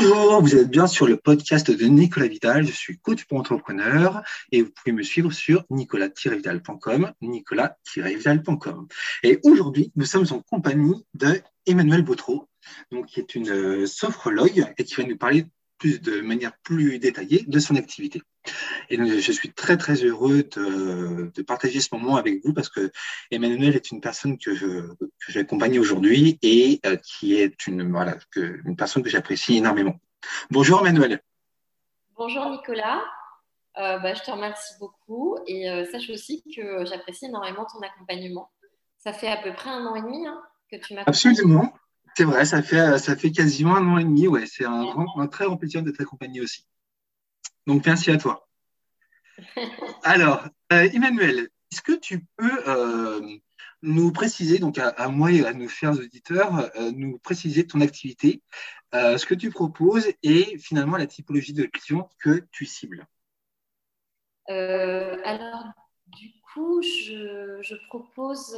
Bonjour, vous êtes bien sur le podcast de Nicolas Vidal. Je suis coach pour entrepreneur et vous pouvez me suivre sur nicolas-vidal.com, nicolas-vidal.com. Et aujourd'hui, nous sommes en compagnie de Emmanuel Bautreau, qui est une euh, sophrologue et qui va nous parler plus de manière plus détaillée de son activité. Et je suis très très heureux de, partager ce moment avec vous parce que Emmanuel est une personne que je que aujourd'hui et euh, qui est une voilà que, une personne que j'apprécie énormément. Bonjour Emmanuel. Bonjour Nicolas. Euh, bah, je te remercie beaucoup et euh, sache aussi que j'apprécie énormément ton accompagnement. Ça fait à peu près un an et demi hein, que tu m'as. Absolument. C'est vrai, ça fait, ça fait quasiment un an et demi. Ouais, c'est un, un très grand plaisir d'être accompagné aussi. Donc, merci à toi. Alors, euh, Emmanuel, est-ce que tu peux euh, nous préciser, donc à, moi et à nos chers auditeurs, euh, nous préciser ton activité, ce que tu proposes et finalement la typologie de clients que tu cibles? Alors, du coup, je, propose,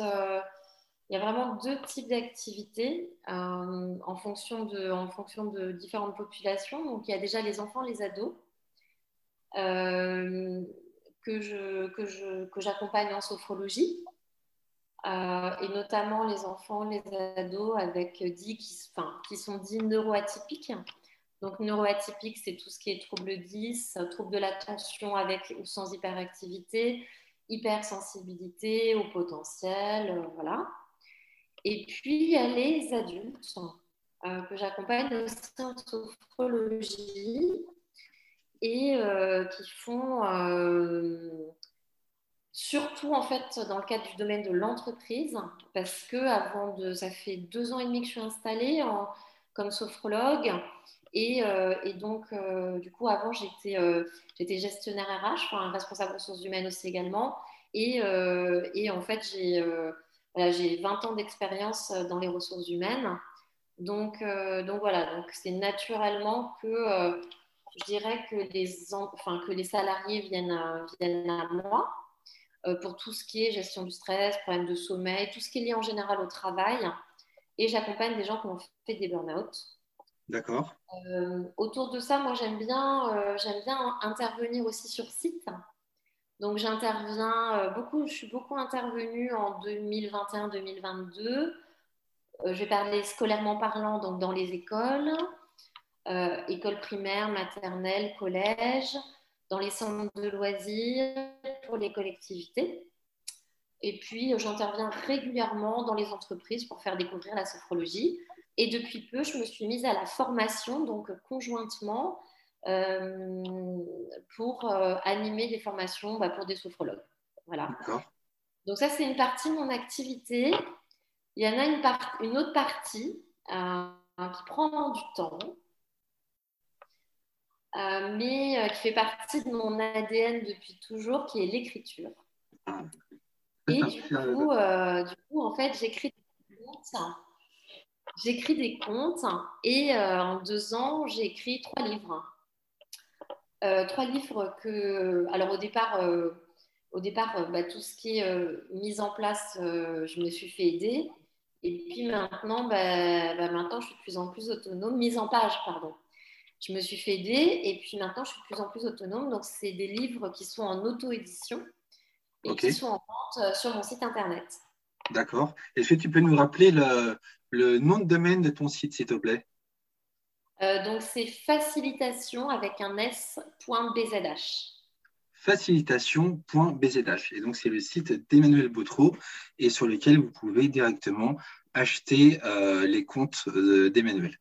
il y a vraiment deux types d'activités en, fonction de, en fonction de différentes populations. Donc, il y a déjà les enfants, les ados. Euh, que, j'accompagne en sophrologie, euh, et notamment les enfants, les ados avec dit qui, qui sont dits neuroatypiques. Donc neuroatypique, c'est tout ce qui est trouble 10, trouble de l'attention avec ou sans hyperactivité, hypersensibilité au potentiel, euh, voilà. Et puis il y a les adultes que j'accompagne aussi en sophrologie et euh, qui font euh, surtout en fait dans le cadre du domaine de l'entreprise parce que avant ça fait deux ans et demi que je suis installée comme sophrologue et, euh, et donc du coup avant j'étais j'étais gestionnaire RH enfin responsable ressources humaines aussi également. Et, et en fait j'ai voilà, j'ai 20 ans d'expérience dans les ressources humaines donc donc voilà donc c'est naturellement que je dirais que les, enfin, que les salariés viennent à, viennent à moi euh, pour tout ce qui est gestion du stress, problème de sommeil, tout ce qui est lié en général au travail. Et j'accompagne des gens qui ont fait des burn-out. D'accord. Euh, autour de ça, moi, j'aime bien, euh, j'aime bien intervenir aussi sur site. Donc, j'interviens beaucoup, je suis beaucoup intervenue en 2021-2022. je vais parler scolairement parlant, donc dans les écoles. Euh, école primaire, maternelle, collège, dans les centres de loisirs, pour les collectivités. Et puis, j'interviens régulièrement dans les entreprises pour faire découvrir la sophrologie. Et depuis peu, je me suis mise à la formation, donc conjointement, euh, pour euh, animer des formations bah, pour des sophrologues. Voilà. Donc ça, c'est une partie de mon activité. Il y en a une, une autre partie qui prend du temps, euh, mais euh, qui fait partie de mon ADN depuis toujours, qui est l'écriture. Et du coup, euh, du coup, en fait, j'écris des contes. J'écris des contes et en deux ans, j'ai écrit trois livres. Trois livres que, alors au départ, au départ bah, tout ce qui est mise en place, je me suis fait aider. Et puis maintenant, bah, bah, maintenant, je suis de plus en plus autonome. Mise en page, pardon je me suis fait aider et puis maintenant je suis de plus en plus autonome. Donc c'est des livres qui sont en auto-édition et qui sont en vente euh, sur mon site internet. D'accord. Est-ce que tu peux nous rappeler le, nom de domaine de ton site, s'il te plaît? Euh, Donc c'est facilitation avec un s.bzh. Facilitation.bzh. Et donc c'est le site d'Emmanuel Bautreau et sur lequel vous pouvez directement acheter euh, les comptes d'Emmanuel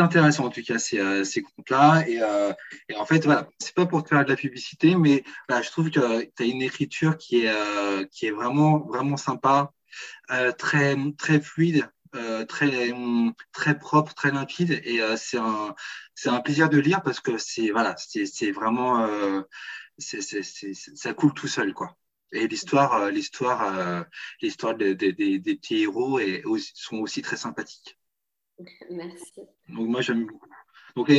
intéressant en tout cas ces, euh, ces comptes-là. Euh, et, en fait, voilà, c'est pas pour te faire de la publicité, mais je trouve que tu as une écriture qui est, euh, qui est vraiment, vraiment sympa, très, très fluide. Très très propre très limpide et c'est un c'est un plaisir de lire parce que c'est voilà c'est vraiment c'est ça coule tout seul quoi et l'histoire l'histoire l'histoire des, des, des petits héros et, sont aussi très sympathiques Merci. Donc, moi, j'aime beaucoup. Donc,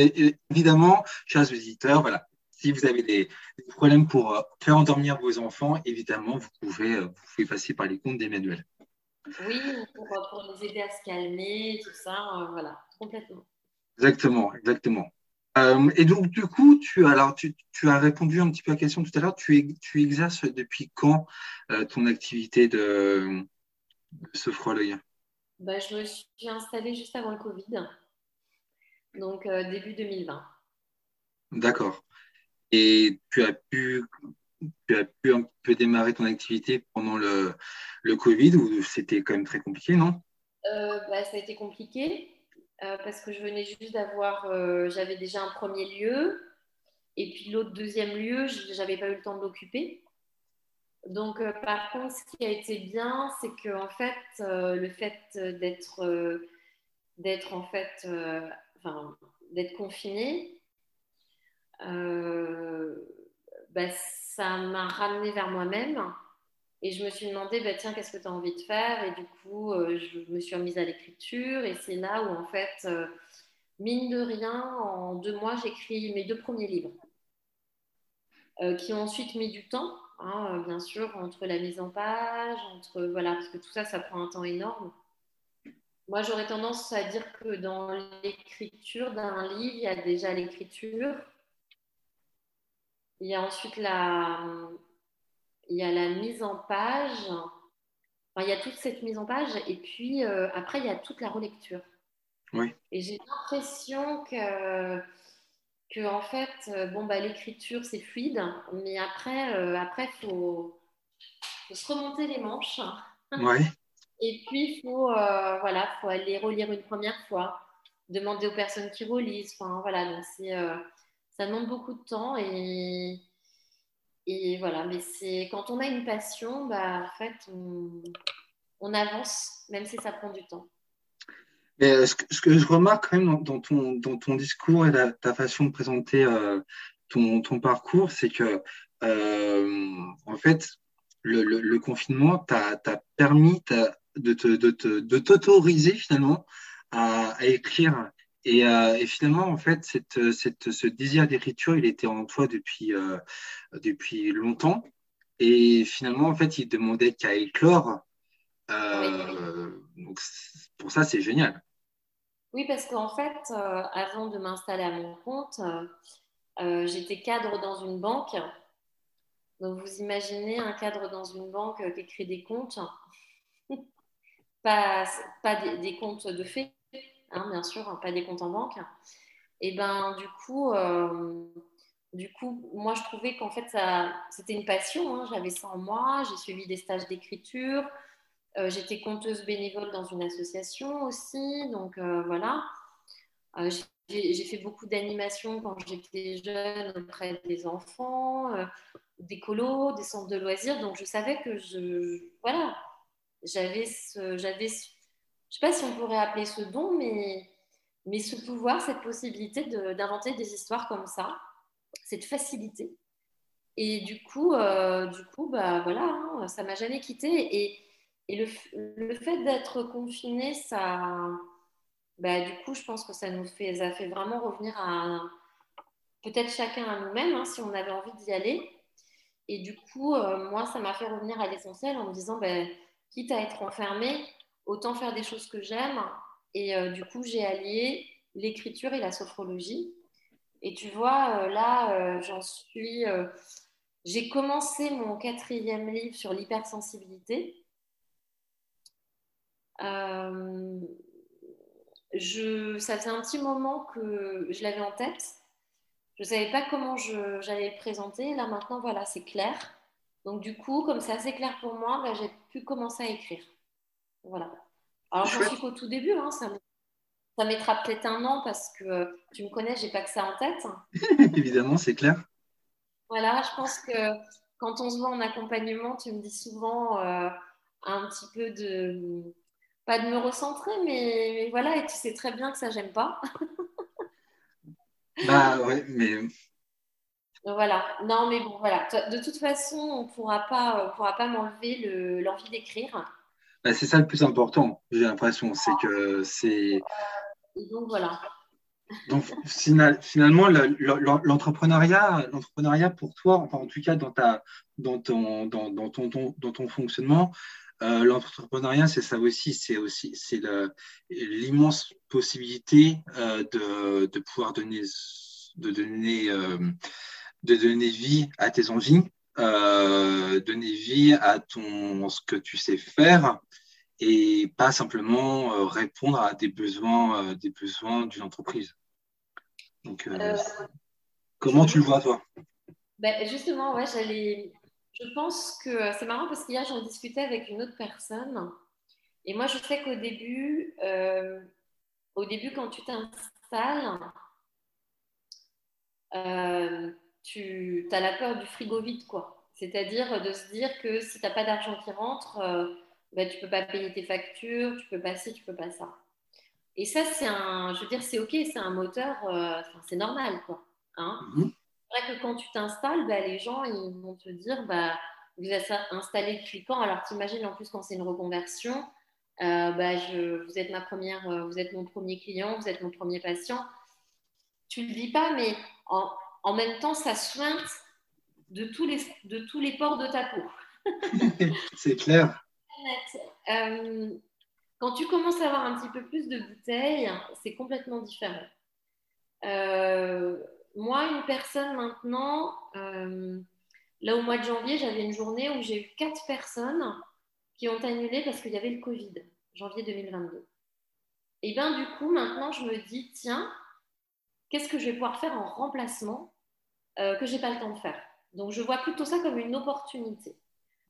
évidemment, chers visiteurs, voilà, si vous avez des, problèmes pour euh, faire endormir vos enfants, évidemment, vous pouvez, euh, vous pouvez passer par les comptes d'Emmanuel. Oui, pour, pour, les aider à se calmer, tout ça, euh, voilà. complètement. Exactement, exactement. Euh, et donc, du coup, tu, alors, tu, tu, as répondu un petit peu à la question tout à l'heure. Tu, tu exerces depuis quand euh, ton activité de, de sophrologue bah, Je me suis installée juste avant le Covid, donc euh, début 2020. D'accord. Et tu as pu tu as pu un peu démarrer ton activité pendant le, le Covid ou c'était quand même très compliqué, non? Bah, Ça a été compliqué. Euh, parce que je venais juste d'avoir, euh, j'avais déjà un premier lieu, et puis l'autre deuxième lieu, je n'avais pas eu le temps de l'occuper. Donc, euh, par contre, ce qui a été bien, c'est que en fait, le fait d'être, d'être en fait, d'être confiné, bah, ça m'a ramené vers moi-même et je me suis demandé, bah, tiens, qu'est-ce que tu as envie de faire? Et du coup, euh, je me suis remise à l'écriture. Et c'est là où, en fait, euh, mine de rien, en deux mois, j'écris mes deux premiers livres, euh, qui ont ensuite mis du temps, hein, bien sûr, entre la mise en page, entre voilà, parce que tout ça, ça prend un temps énorme. Moi, j'aurais tendance à dire que dans l'écriture d'un livre, il y a déjà l'écriture. Il y a ensuite la, il y a la mise en page, il y a toute cette mise en page, et puis euh, après, il y a toute la relecture. Oui. Et j'ai l'impression que, que, en fait, euh, bon, bah, l'écriture, c'est fluide, mais après, il euh, après faut, faut, se remonter les manches. Oui. Et puis, il faut, voilà, faut aller relire une première fois, demander aux personnes qui relisent. Enfin, voilà, donc ça demande beaucoup de temps et et voilà, mais c'est quand on a une passion, bah, en fait, on, avance, même si ça prend du temps. Mais euh, ce, que, je remarque quand même dans, ton, dans ton discours et ta façon de présenter euh, ton, ton, parcours, c'est que, euh, en fait, le, confinement t'a permis de t'autoriser finalement à, à, écrire euh, et, finalement, en fait, cette, cette, ce désir d'écriture, il était en toi depuis, euh, depuis longtemps. Et finalement, en fait, il demandait qu'à éclore. Euh, donc, pour ça, c'est génial. Oui, parce qu'en fait, avant de m'installer à mon compte, j'étais cadre dans une banque. Donc, vous imaginez un cadre dans une banque qui écrit des comptes, pas, pas des, des comptes de fait, Hein, bien sûr, hein, pas des comptes en banque. Et ben du coup, euh, du coup, moi je trouvais qu'en fait c'était une passion. Hein. J'avais ça en moi. J'ai suivi des stages d'écriture. Euh, j'étais conteuse bénévole dans une association aussi. Donc euh, voilà. j'ai fait beaucoup d'animations quand j'étais jeune auprès des enfants, des colos, des centres de loisirs. Donc je savais que je, voilà, j'avais ce, j'avais je ne sais pas si on pourrait appeler ce don, mais, mais ce pouvoir, cette possibilité d'inventer des histoires comme ça, cette facilité. Et du coup, euh, du coup bah, voilà, hein, ça m'a jamais quitté. Et, le, fait d'être confiné, ça, bah, du coup, je pense que ça nous fait, ça fait vraiment revenir à peut-être chacun à nous-mêmes, hein, si on avait envie d'y aller. Et du coup, euh, moi, ça m'a fait revenir à l'essentiel en me disant, bah, quitte à être enfermé, autant faire des choses que j'aime. Et euh, du coup, j'ai allié l'écriture et la sophrologie. Et tu vois, euh, là, euh, j'en suis. j'ai commencé mon quatrième livre sur l'hypersensibilité. Je, ça faisait un petit moment que je l'avais en tête. Je ne savais pas comment j'allais présenter. Là, maintenant, voilà, c'est clair. Donc, du coup, comme c'est assez clair pour moi, bah, j'ai pu commencer à écrire. Voilà. Alors, je suis qu'au tout début. Hein, ça, ça mettra peut-être un an parce que tu me connais, j'ai pas que ça en tête. Évidemment, c'est clair. Voilà, je pense que quand on se voit en accompagnement, tu me dis souvent euh, un petit peu de. Pas de me recentrer, mais, voilà, et tu sais très bien que ça, j'aime pas. bah ouais, mais. Voilà, non, mais bon, voilà. De toute façon, on pourra pas, pourra pas m'enlever l'envie d'écrire. Bah, c'est ça le plus important, j'ai l'impression. C'est que c'est. donc voilà. Donc finalement, l'entrepreneuriat, l'entrepreneuriat pour toi, enfin en tout cas dans ta, dans ton, dans, ton, dans ton fonctionnement, euh, l'entrepreneuriat, c'est ça aussi, c'est aussi c'est l'immense possibilité euh, de, de, pouvoir donner, de donner, euh, de donner vie à tes envies, donner vie à ton ce que tu sais faire et pas simplement répondre à des besoins, des besoins d'une entreprise. Donc, comment tu le vois toi? Ben Justement, ouais, j'allais je pense que euh, c'est marrant parce qu'hier, j'en discutais avec une autre personne. Et moi, je sais qu'au début, euh, au début, quand tu t'installes, euh, tu as la peur du frigo vide, quoi. C'est-à-dire de se dire que si tu n'as pas d'argent qui rentre, ben, tu ne peux pas payer tes factures, tu ne peux pas ci, tu ne peux pas ça. Et ça, c'est un, je veux dire, c'est ok, c'est un moteur, c'est normal, quoi. Hein mm-hmm vrai que quand tu t'installes, bah, les gens ils vont te dire bah, vous êtes installé depuis quand? Alors t'imagines en plus quand c'est une reconversion, euh, bah, je, vous êtes ma première, euh, vous êtes mon premier client, vous êtes mon premier patient. Tu le dis pas, mais en, en même temps ça sointe de tous les de tous les pores de ta peau. c'est clair. Euh, quand tu commences à avoir un petit peu plus de bouteilles, c'est complètement différent. Euh, moi, une personne maintenant, euh, là au mois de janvier, j'avais une journée où j'ai eu quatre personnes qui ont annulé parce qu'il y avait le Covid, janvier 2022. Et bien du coup, maintenant, je me dis, tiens, qu'est-ce que je vais pouvoir faire en remplacement euh, que je n'ai pas le temps de faire Donc, je vois plutôt ça comme une opportunité.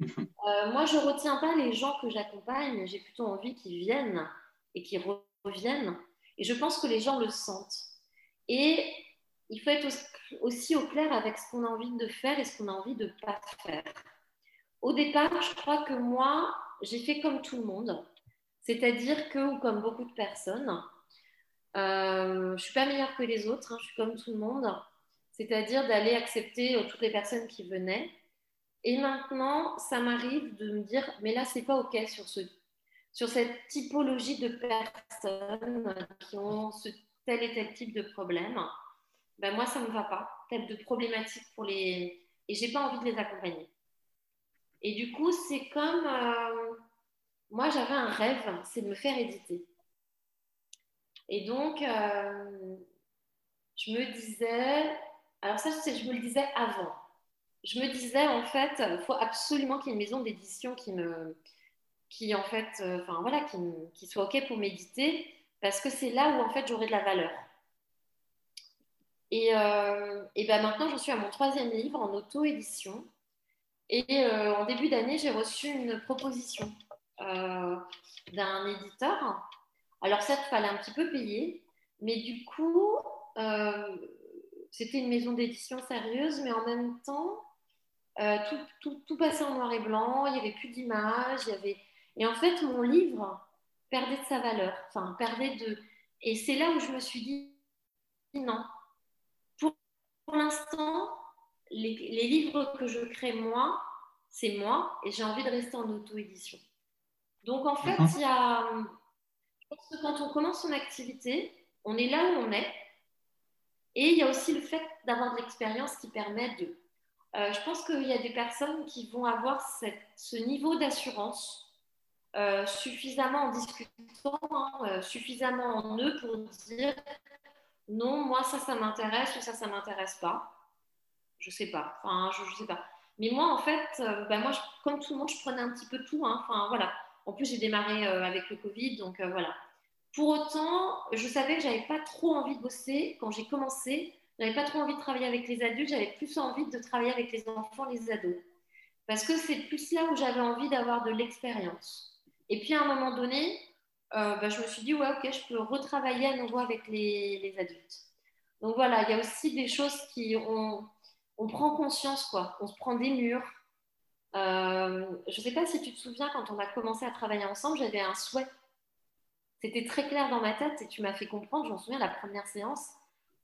Euh, moi, je ne retiens pas les gens que j'accompagne, j'ai plutôt envie qu'ils viennent et qu'ils reviennent. Et je pense que les gens le sentent. Et il faut être aussi au clair avec ce qu'on a envie de faire et ce qu'on a envie de ne pas faire. Au départ, je crois que moi, j'ai fait comme tout le monde, c'est-à-dire que, ou comme beaucoup de personnes, euh, je ne suis pas meilleure que les autres, hein, je suis comme tout le monde, c'est-à-dire d'aller accepter euh, toutes les personnes qui venaient. Et maintenant, ça m'arrive de me dire, mais là, c'est pas OK sur, ce, sur cette typologie de personnes qui ont ce tel et tel type de problème ben moi, ça ne me va pas. Telle de problématique pour les. Et j'ai pas envie de les accompagner. Et du coup, c'est comme. Euh, moi, j'avais un rêve, c'est de me faire éditer. Et donc, euh, je me disais. Alors, ça, je me le disais avant. Je me disais, en fait, il faut absolument qu'il y ait une maison d'édition qui me. qui, en fait. Euh, voilà, qui, soit OK pour m'éditer, parce que c'est là où, en fait, j'aurai de la valeur. Et, euh, et ben maintenant, je suis à mon troisième livre en auto-édition. Et euh, en début d'année, j'ai reçu une proposition euh, d'un éditeur. Alors, ça, il fallait un petit peu payer. Mais du coup, c'était une maison d'édition sérieuse, mais en même temps, tout, tout, tout, passait en noir et blanc. Il n'y avait plus d'images. Il y avait... Et en fait, mon livre perdait de sa valeur. Enfin, perdait de... Et c'est là où je me suis dit, non, pour l'instant, les, livres que je crée moi, c'est moi et j'ai envie de rester en auto-édition. Donc en fait, il y a, je pense que quand on commence son activité, on est là où on est. Et il y a aussi le fait d'avoir de l'expérience qui permet de. Euh, je pense qu'il y a des personnes qui vont avoir ce niveau d'assurance euh, suffisamment en discutant, hein, euh, suffisamment en eux pour dire non, moi ça, ça m'intéresse ou ça, ça m'intéresse pas. Je sais pas. Enfin, je, sais pas. Mais moi, en fait, bah, moi, comme tout le monde, je prenais un petit peu tout. Hein. Voilà. En plus, j'ai démarré avec le Covid, donc voilà. Pour autant, je savais que j'avais pas trop envie de bosser quand j'ai commencé. J'avais pas trop envie de travailler avec les adultes. J'avais plus envie de travailler avec les enfants, les ados, parce que c'est plus là où j'avais envie d'avoir de l'expérience. Et puis à un moment donné, euh, bah, je me suis dit, ouais, ok, je peux retravailler à nouveau avec les, adultes. Donc voilà, il y a aussi des choses qui on, on prend conscience, quoi. On se prend des murs. Euh, je ne sais pas si tu te souviens, quand on a commencé à travailler ensemble, j'avais un souhait. C'était très clair dans ma tête et tu m'as fait comprendre, j'en souviens, la première séance,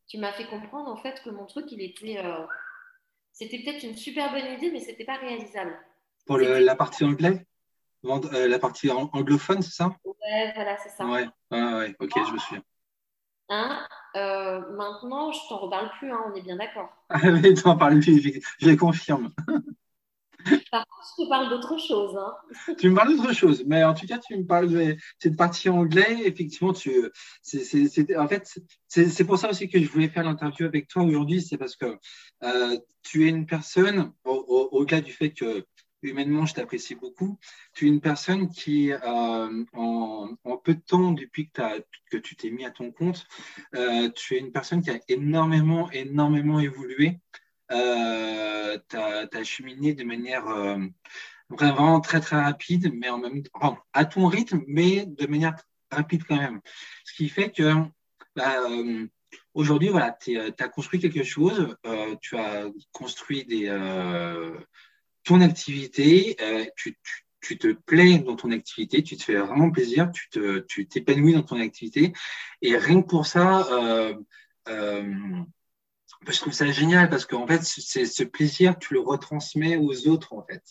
tu m'as fait comprendre en fait que mon truc, il était. Euh, c'était peut-être une super bonne idée, mais ce n'était pas réalisable. Pour la partie anglais? Euh, la partie anglophone, c'est ça? Ouais, voilà, c'est ça. Ouais, ouais, ok, je me souviens. Hein euh, maintenant, je t'en reparle plus, hein, on est bien d'accord. Ah, t'en parles plus, je confirme. Par contre, je te d'autre chose. Hein. Tu me parles d'autre chose, mais en tout cas, tu me parles de cette partie anglais. Effectivement, tu, c'est, en fait, c'est, pour ça aussi que je voulais faire l'interview avec toi aujourd'hui. C'est parce que euh, tu es une personne, au-delà du fait que humainement, je t'apprécie beaucoup. Tu es une personne qui, euh, en, peu de temps, depuis que, que tu t'es mis à ton compte, euh, tu es une personne qui a énormément, énormément évolué euh, tu as, cheminé de manière euh, vraiment très très rapide, mais en même temps, à ton rythme, mais de manière rapide quand même. Ce qui fait que bah, euh, aujourd'hui, voilà, tu as construit quelque chose, tu as construit ton activité, tu, te plais dans ton activité, tu te fais vraiment plaisir, tu t'épanouis tu t'épanouis dans ton activité, et rien que pour ça, je trouve ça génial parce qu'en fait, c'est ce plaisir, tu le retransmets aux autres, en fait.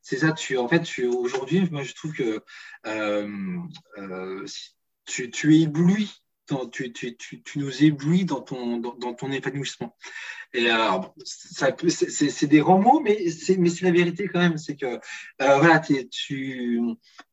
C'est ça, tu, en fait, tu, aujourd'hui, moi, je trouve que euh, euh, tu, tu es tu, nous éblouis dans ton, épanouissement. Et alors, c'est des grands mots, mais c'est la vérité quand même. C'est que euh, voilà,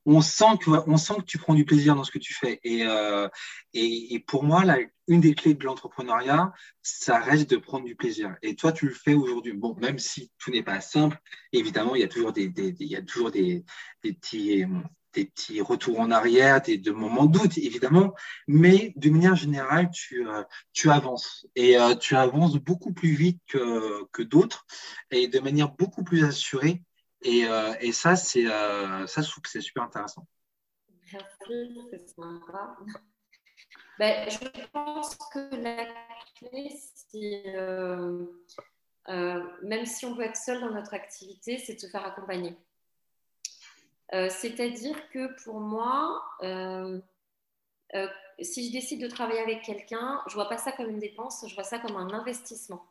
on sent que sent que tu prends du plaisir dans ce que tu fais. Et, euh, et, pour moi, là, une des clés de l'entrepreneuriat, ça reste de prendre du plaisir. Et toi, tu le fais aujourd'hui. Bon, même si tout n'est pas simple, évidemment, il y a toujours des, il y a toujours des petits des petits retours en arrière, des de moments de doute, évidemment, mais de manière générale, tu, euh, avances. Et euh, tu avances beaucoup plus vite que, d'autres et de manière beaucoup plus assurée. Et, euh, ça, c'est ça, je trouve que c'est super intéressant. Merci, c'est sympa. Ben, je pense que la clé, même si on peut être seul dans notre activité, c'est de se faire accompagner. Euh, c'est-à-dire que pour moi, euh, euh, si je décide de travailler avec quelqu'un, je ne vois pas ça comme une dépense, je vois ça comme un investissement.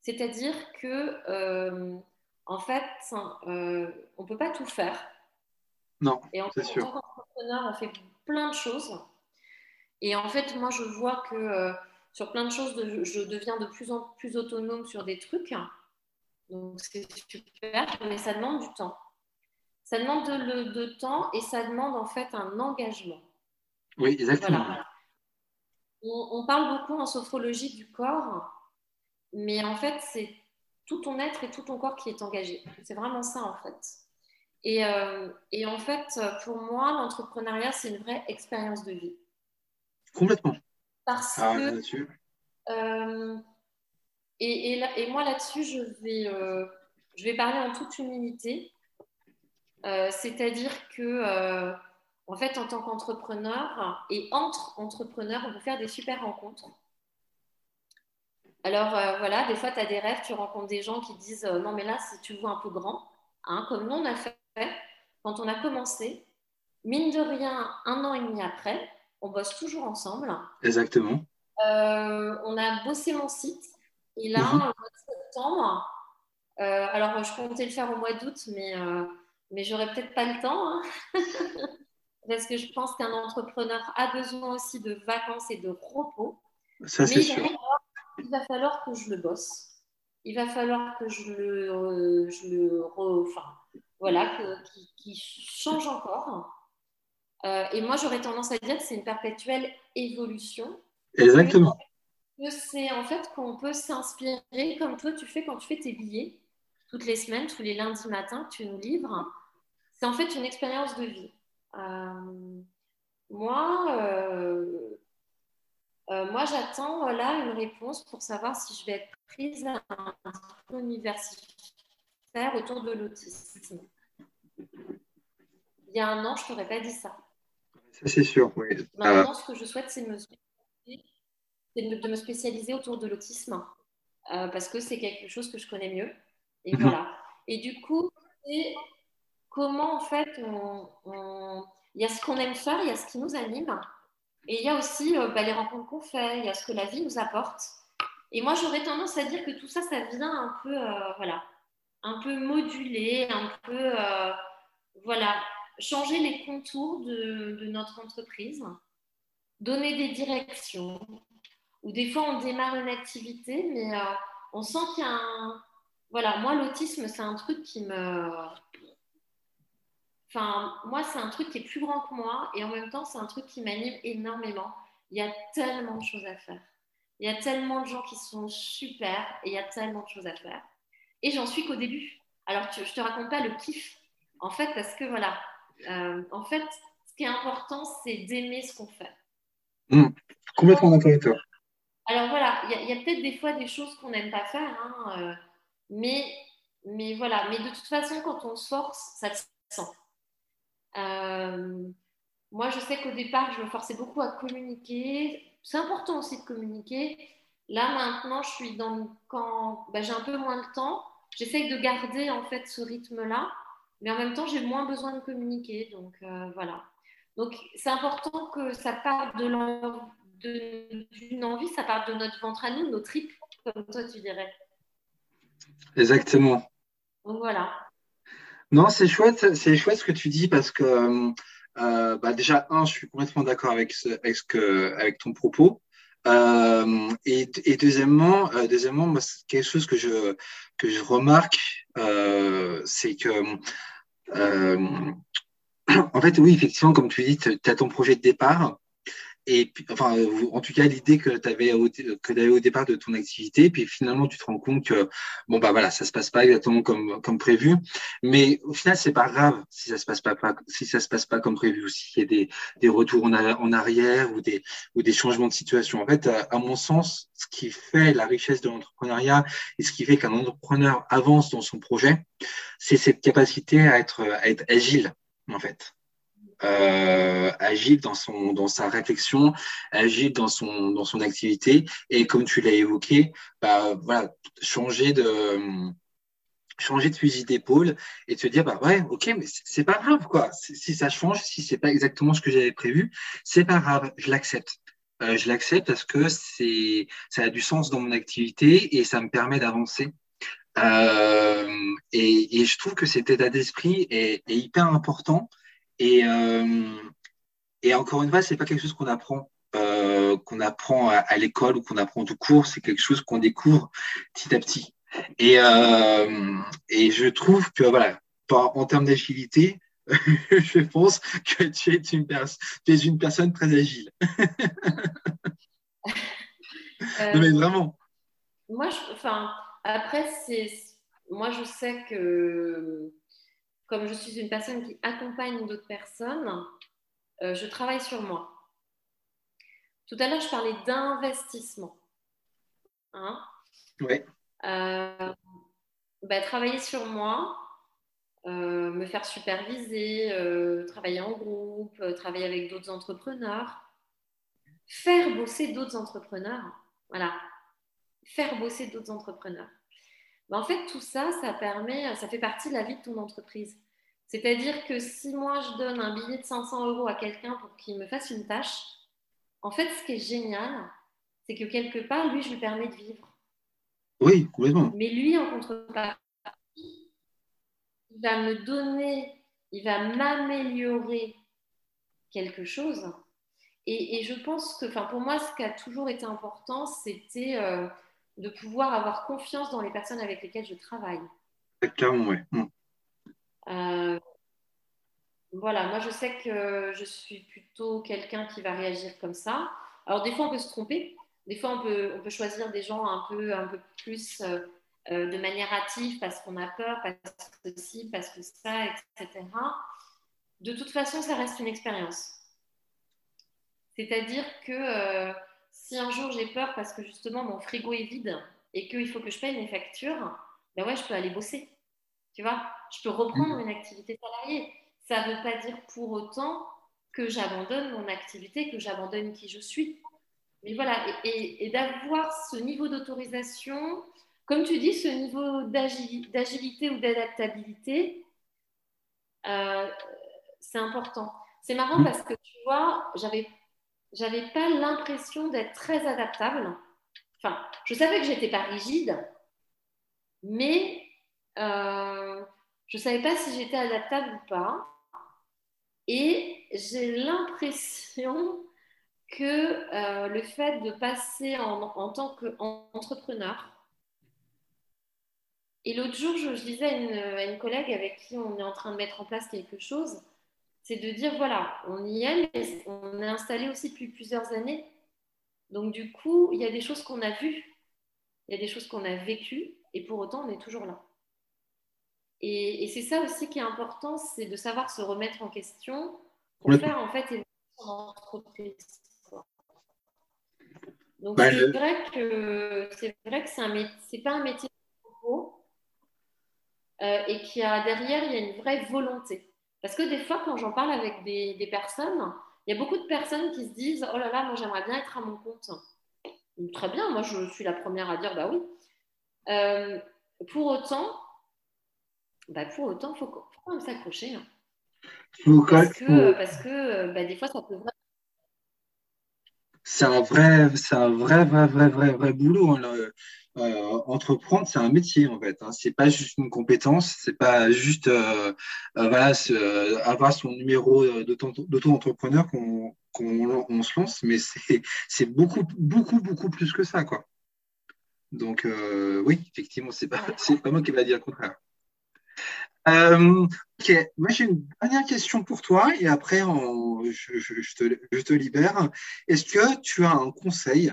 C'est-à-dire que, en fait, on ne peut pas tout faire. Non, Et en, sûr. en tant qu'entrepreneur, on fait plein de choses. Et en fait, moi, je vois que sur plein de choses, je deviens de plus en plus autonome sur des trucs. Donc, c'est super, mais ça demande du temps. Ça demande de, temps et ça demande en fait un engagement. Oui, exactement. On, parle beaucoup en sophrologie du corps, mais en fait, c'est tout ton être et tout ton corps qui est engagé. C'est vraiment ça en fait. Et, euh, et en fait, pour moi, l'entrepreneuriat, c'est une vraie expérience de vie. Complètement. Parce ah, que. Euh, et, et, et, moi, là-dessus, je, vais, euh, je vais parler en toute humilité. Euh, c'est-à-dire que, euh, en fait, en tant qu'entrepreneur et entre entrepreneurs, on peut faire des super rencontres. Alors, euh, voilà, des fois, tu as des rêves, tu rencontres des gens qui disent Non, mais là, si tu vois un peu grand, hein, comme nous, on a fait quand on a commencé. Mine de rien, un an et demi après, on bosse toujours ensemble. Exactement. on a bossé mon site. Et là, en mhm. septembre, alors je comptais le faire au mois d'août, mais mais j'aurais peut-être pas le temps. Hein. Parce que je pense qu'un entrepreneur a besoin aussi de vacances et de repos. Ça, c'est sûr. Il va falloir que je le bosse. Il va falloir que je le, euh, je le enfin, voilà, qu'il change encore. Euh, et moi, j'aurais tendance à dire que c'est une perpétuelle évolution. Exactement. C'est en fait qu'on peut s'inspirer comme toi tu fais quand tu fais tes billets toutes les semaines, tous les lundis matins, tu nous livres. C'est en fait une expérience de vie. Euh, moi, euh, euh, moi j'attends là une réponse pour savoir si je vais être prise à un universitaire autour de l'autisme. Il y a un an, je ne t'aurais pas dit ça. Ça, c'est sûr, oui. Maintenant, ce que je souhaite, c'est de me spécialiser autour de l'autisme parce que c'est quelque chose que je connais mieux. Et mhm. voilà. Et du coup, c'est comment en fait il y a ce qu'on aime faire, il y a ce qui nous anime, et il y a aussi euh, bah, les rencontres qu'on fait, il y a ce que la vie nous apporte. Et moi, j'aurais tendance à dire que tout ça, ça vient un peu, euh, voilà, un peu moduler, un peu, euh, voilà, changer les contours de, de, notre entreprise, donner des directions. Ou des fois, on démarre une activité, mais on sent qu'il y a un, voilà, moi, l'autisme, c'est un truc qui me. Enfin, moi, c'est un truc qui est plus grand que moi et en même temps, c'est un truc qui m'anime énormément. Il y a tellement de choses à faire. Il y a tellement de gens qui sont super et il y a tellement de choses à faire. Et j'en suis qu'au début. Alors, je te raconte pas le kiff, en fait, parce que voilà, euh, en fait, ce qui est important, c'est d'aimer ce qu'on fait. Mmh. complètement d'accord avec toi. Alors voilà, il y a, peut-être des fois des choses qu'on n'aime pas faire, hein, euh, mais, mais voilà, mais de toute façon, quand on se force, ça se sent. Euh, moi, je sais qu'au départ, je me forçais beaucoup à communiquer. C'est important aussi de communiquer. Là, maintenant, je suis dans quand ben, j'ai un peu moins de temps. J'essaye de garder en fait ce rythme-là, mais en même temps, j'ai moins besoin de communiquer. Donc euh, voilà. Donc c'est important que ça parte d'une envie, ça parte de notre ventre à nous, nos tripes, comme toi tu dirais. Exactement. Donc voilà. Non, c'est chouette, c'est chouette ce que tu dis parce que euh, bah déjà, un, je suis complètement d'accord avec, ce, avec, ce que, avec ton propos. Euh, et, et, deuxièmement, euh, deuxièmement moi, quelque chose que je, que je remarque, c'est que, en fait, oui, effectivement, comme tu dis, tu as ton projet de départ et puis, enfin, en tout cas, l'idée que tu avais au, que au départ de ton activité, puis finalement, tu te rends compte que bon bah voilà, ça se passe pas exactement comme comme prévu, mais au final, c'est pas grave si ça se passe pas, si ça se passe pas comme prévu ou s'il y a des des retours en, en, arrière ou des ou des changements de situation. En fait, à, mon sens, ce qui fait la richesse de l'entrepreneuriat et ce qui fait qu'un entrepreneur avance dans son projet, c'est cette capacité à être à être agile en fait euh, agile dans son dans sa réflexion, agile dans son dans son activité. Et comme tu l'as évoqué, bah voilà, changer de changer de fusil d'épaule et se dire bah ouais ok mais c'est pas grave quoi. Si ça change si c'est pas exactement ce que j'avais prévu c'est pas grave je l'accepte. Euh, je l'accepte parce que c'est ça a du sens dans mon activité et ça me permet d'avancer. Euh, et, je trouve que cet état d'esprit est, hyper important et, euh, et encore une fois, c'est pas quelque chose qu'on apprend. Euh, qu'on apprend à, l'école ou qu'on apprend tout court, c'est quelque chose qu'on découvre petit à petit. Et, euh, et je trouve que voilà, en termes d'agilité, je pense que tu es une, tu es une personne très agile. non, mais vraiment. Moi, je, enfin, après, moi, je sais que comme je suis une personne qui accompagne d'autres personnes, euh, je travaille sur moi. Tout à l'heure, je parlais d'investissement. Hein oui. Euh, bah, travailler sur moi, euh, me faire superviser, travailler en groupe, travailler avec d'autres entrepreneurs, faire bosser d'autres entrepreneurs. Voilà. Faire bosser d'autres entrepreneurs. En fait, tout ça, ça permet, ça fait partie de la vie de ton entreprise. C'est-à-dire que si moi je donne un billet de 500 euros à quelqu'un pour qu'il me fasse une tâche, en fait, ce qui est génial, c'est que quelque part, lui, je lui permets de vivre. Oui, complètement. Mais lui, en contrepartie, il va me donner, il va m'améliorer quelque chose. Et, je pense que, enfin, pour moi, ce qui a toujours été important, c'était euh, de pouvoir avoir confiance dans les personnes avec lesquelles je travaille. Clairement, oui. Mm. Euh, voilà, moi je sais que je suis plutôt quelqu'un qui va réagir comme ça. Alors des fois on peut se tromper, des fois on peut, on peut choisir des gens un peu, un peu plus euh, euh, de manière hâtive parce qu'on a peur, parce que ci, parce que ça, etc. De toute façon, ça reste une expérience. C'est-à-dire que si un jour j'ai peur parce que justement mon frigo est vide et qu'il faut que je paye mes factures, ben ouais, je peux aller bosser. Tu vois, je peux reprendre une activité salariée. Ça ne veut pas dire pour autant que j'abandonne mon activité, que j'abandonne qui je suis. Mais voilà, et, d'avoir ce niveau d'autorisation, comme tu dis, ce niveau d'agilité ou d'adaptabilité, euh, c'est important. C'est marrant parce que tu vois, j'avais j'avais pas l'impression d'être très adaptable. Enfin, je savais que j'étais pas rigide, mais euh, je savais pas si j'étais adaptable ou pas. Et j'ai l'impression que euh, le fait de passer en, tant qu'entrepreneur Et l'autre jour, je, disais à une, collègue avec qui on est en train de mettre en place quelque chose, c'est de dire voilà, on y est, mais on est installé aussi depuis plusieurs années. Donc du coup, il y a des choses qu'on a vues, il y a des choses qu'on a vécues, et pour autant, on est toujours là. Et, c'est ça aussi qui est important, c'est de savoir se remettre en question pour faire en fait évoluer son entreprise. Donc bah, c'est vrai que c'est vrai que c'est pas un métier euh, et qui a derrière il y a une vraie volonté. Parce que des fois quand j'en parle avec des, des, personnes, il y a beaucoup de personnes qui se disent oh là là moi j'aimerais bien être à mon compte. Très bien, moi je suis la première à dire bah oui. Euh, pour autant, bah pour autant, il faut, quand même s'accrocher. Hein. Parce que, parce que bah, des fois, ça peut c'est un vrai, c'est un vrai, vrai, vrai, vrai, vrai boulot. Hein, euh, entreprendre, c'est un métier en fait. Hein. C'est pas juste une compétence, c'est pas juste euh, euh, avoir son numéro d'auto-entrepreneur qu'on on se lance, mais c'est beaucoup, beaucoup, beaucoup plus que ça, quoi. Donc oui, effectivement, c'est pas, pas moi qui va dire le contraire. Ok, moi j'ai une dernière question pour toi et après je, te, libère. Est-ce que tu as un conseil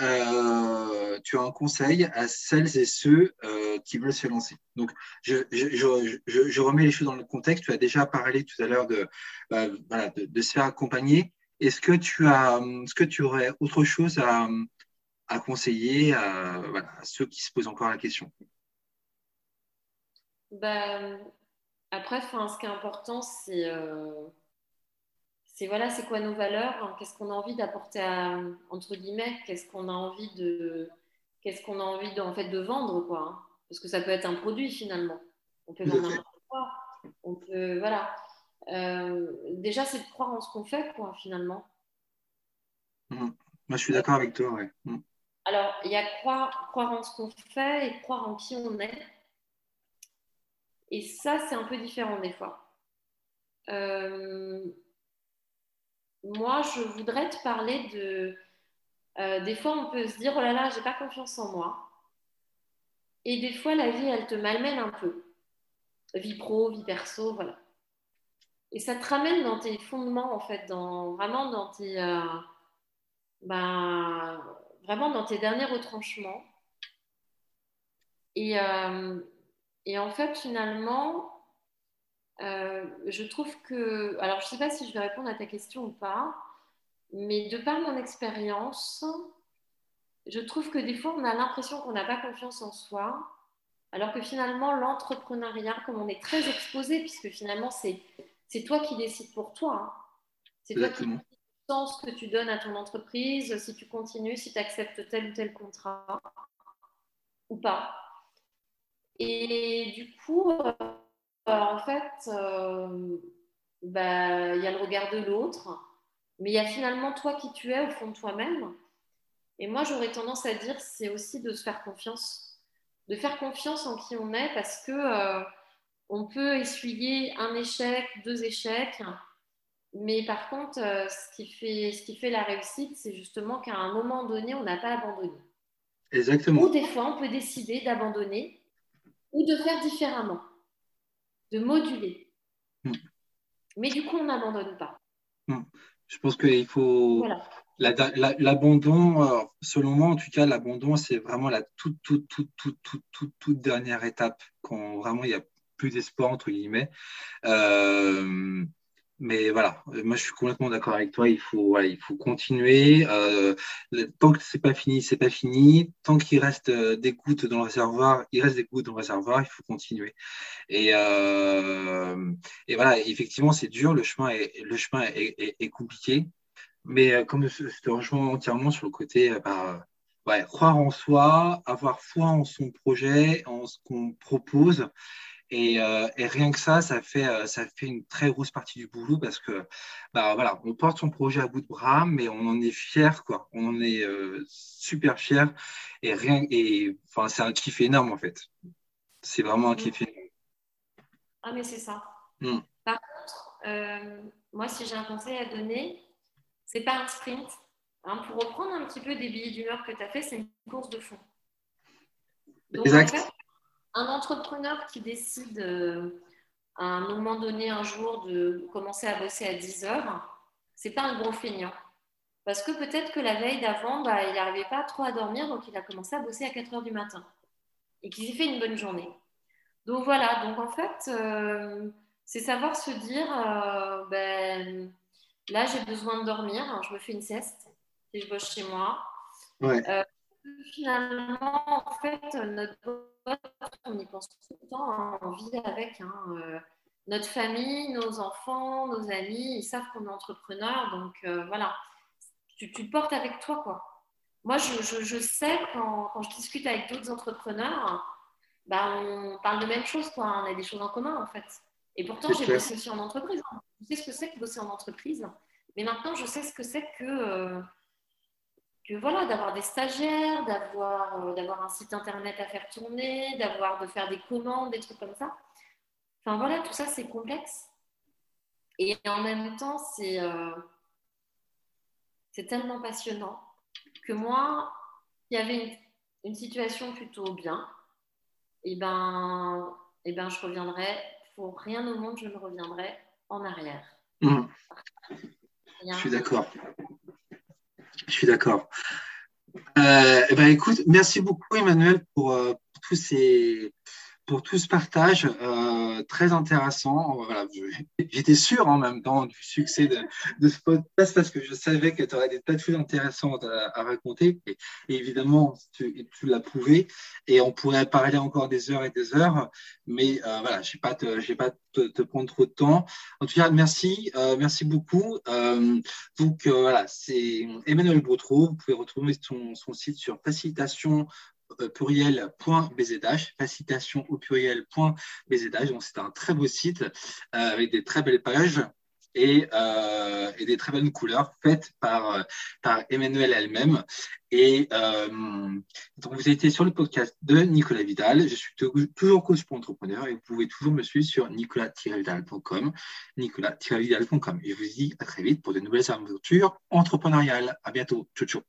euh, tu as un conseil à celles et ceux euh, qui veulent se lancer. Donc, je, remets les choses dans le contexte. Tu as déjà parlé tout à l'heure de, de, se faire accompagner. Est-ce que tu ce que tu aurais autre chose à, conseiller à ceux qui se posent encore la question? Bah, après, ce qui est important, c'est euh, voilà, c'est quoi nos valeurs, hein, qu'est-ce qu'on a envie d'apporter entre guillemets, qu'est-ce qu'on a envie de qu'est-ce qu'on a envie de, en fait, de vendre, quoi. Hein? parce que ça peut être un produit finalement. On peut vendre n'importe quoi. On peut, voilà. Euh, déjà, c'est de croire en ce qu'on fait, quoi, finalement. Mmh. Moi, je suis d'accord avec toi, ouais. Mmh. Alors, il y a croire, croire en ce qu'on fait et croire en qui on est. Et ça, c'est un peu différent des fois. Euh, moi, je voudrais te parler de... Euh, des fois, on peut se dire, oh là là, j'ai pas confiance en moi. Et des fois, la vie, elle te malmène un peu. Vie pro, vie perso, voilà. Et ça te ramène dans tes fondements, en fait, dans, vraiment dans tes, euh, ben, vraiment dans tes derniers retranchements. Et, et en fait, finalement, euh, je trouve que. Alors, je ne sais pas si je vais répondre à ta question ou pas, mais de par mon expérience, je trouve que des fois, on a l'impression qu'on n'a pas confiance en soi, alors que finalement, l'entrepreneuriat, comme on est très exposé, puisque finalement, c'est, c'est toi qui décides pour toi. Hein. C'est toi qui décides le sens que tu donnes à ton entreprise, si tu continues, si tu acceptes tel ou tel contrat ou pas. Et du coup, euh, en fait, euh, bah, il y a le regard de l'autre, mais il y a finalement toi qui tu es au fond de toi-même. Et moi, j'aurais tendance à dire, c'est aussi de se faire confiance, de faire confiance en qui on est, parce que euh, on peut essuyer un échec, deux échecs, mais par contre, ce, qui fait, ce qui fait la réussite, c'est justement qu'à un moment donné, on n'a pas abandonné. Exactement. Ou des fois, on peut décider d'abandonner ou de faire différemment, de moduler. Hmm. Mais du coup, on n'abandonne pas. Hmm. Je pense qu'il faut. L'abandon, selon moi, en tout cas, l'abandon, c'est vraiment la toute, toute, toute, toute, toute, toute, dernière étape, quand vraiment il n'y a plus d'espoir, entre guillemets. Euh, mais voilà, moi je suis complètement d'accord avec toi. Il faut, il faut continuer. Euh, tant que c'est pas fini, c'est pas fini. Tant qu'il reste euh, des gouttes dans le réservoir, il reste des gouttes dans le réservoir. Il faut continuer. Et, euh, et voilà, effectivement, c'est dur. Le chemin est, le chemin est, compliqué. Mais comme je te rejoins entièrement sur le côté, bah, ouais, croire en soi, avoir foi en son projet, en ce qu'on propose. Euh, et, rien que ça, ça fait, euh, ça fait une très grosse partie du boulot parce que bah, voilà, on porte son projet à bout de bras, mais on en est fier, quoi. On en est euh, super fier. Et rien, et enfin, c'est un kiff énorme en fait. C'est vraiment un kiff énorme. Ah, mais c'est ça. Hmm. Par contre, moi, si j'ai un conseil à donner, c'est pas un sprint. Hein. pour reprendre un petit peu des billets d'humeur que tu as fait, c'est une course de fond. exact un entrepreneur qui décide à un moment donné, un jour, de commencer à bosser à 10 heures, c'est pas un gros feignant. Parce que peut-être que la veille d'avant, bah, il n'arrivait pas trop à dormir, donc il a commencé à bosser à 4 heures du matin. Et qu'il s'est fait une bonne journée. Donc voilà, donc en fait, euh, c'est savoir se dire, euh, ben, là j'ai besoin de dormir, hein, je me fais une sieste et je bosse chez moi. Euh, finalement, en fait, notre on y pense tout le temps, hein, on vit avec. Hein, notre famille, nos enfants, nos amis, ils savent qu'on est entrepreneur, donc voilà, tu, tu, te portes avec toi, quoi. Moi, je, je, sais quand, quand, je discute avec d'autres entrepreneurs, bah, on parle de même chose, quoi. On a des choses en commun, en fait. Et pourtant, j'ai bossé aussi en entreprise. Je sais ce que c'est que bosser en entreprise. Mais maintenant, je sais ce que c'est que, euh, que voilà, d'avoir des stagiaires, d'avoir, euh, d'avoir un site internet à faire tourner, d'avoir, de faire des commandes, des trucs comme ça. Enfin voilà, tout ça, c'est complexe. Et en même temps, c'est, euh, c'est tellement passionnant que moi, il y avait une, une situation plutôt bien, et eh ben, et eh ben, je reviendrai, pour rien au monde, je ne reviendrai en arrière. Mmh. Je suis d'accord. Je suis d'accord. Euh, eh ben, écoute, merci beaucoup Emmanuel pour, euh, pour tous ces, pour tout ce partage euh, très intéressant. J'étais sûr en même temps du succès de, ce podcast parce que je savais que tu aurais des tas de choses intéressantes à, raconter. Et, évidemment, tu, l'as prouvé. Et on pourrait parler encore des heures et des heures. Mais euh, voilà, je ne vais, pas te, prendre trop de temps. En tout cas, merci. Euh, merci beaucoup. Donc voilà, c'est Emmanuel Boutreau. Vous pouvez retrouver son, son site sur facilitation pluriel.bzh, facilitation au pluriel.bzh. Donc, c'est un très beau site euh, avec des très belles pages. Et, euh, et, des très bonnes couleurs faites par, Emmanuel elle-même. Et donc, vous été sur le podcast de Nicolas Vidal. Je suis toujours coach pour entrepreneurs et vous pouvez toujours me suivre sur nicolas-vidal.com, nicolas-vidal.com. Et je vous dis à très vite pour de nouvelles aventures entrepreneuriales. À bientôt. Ciao, ciao.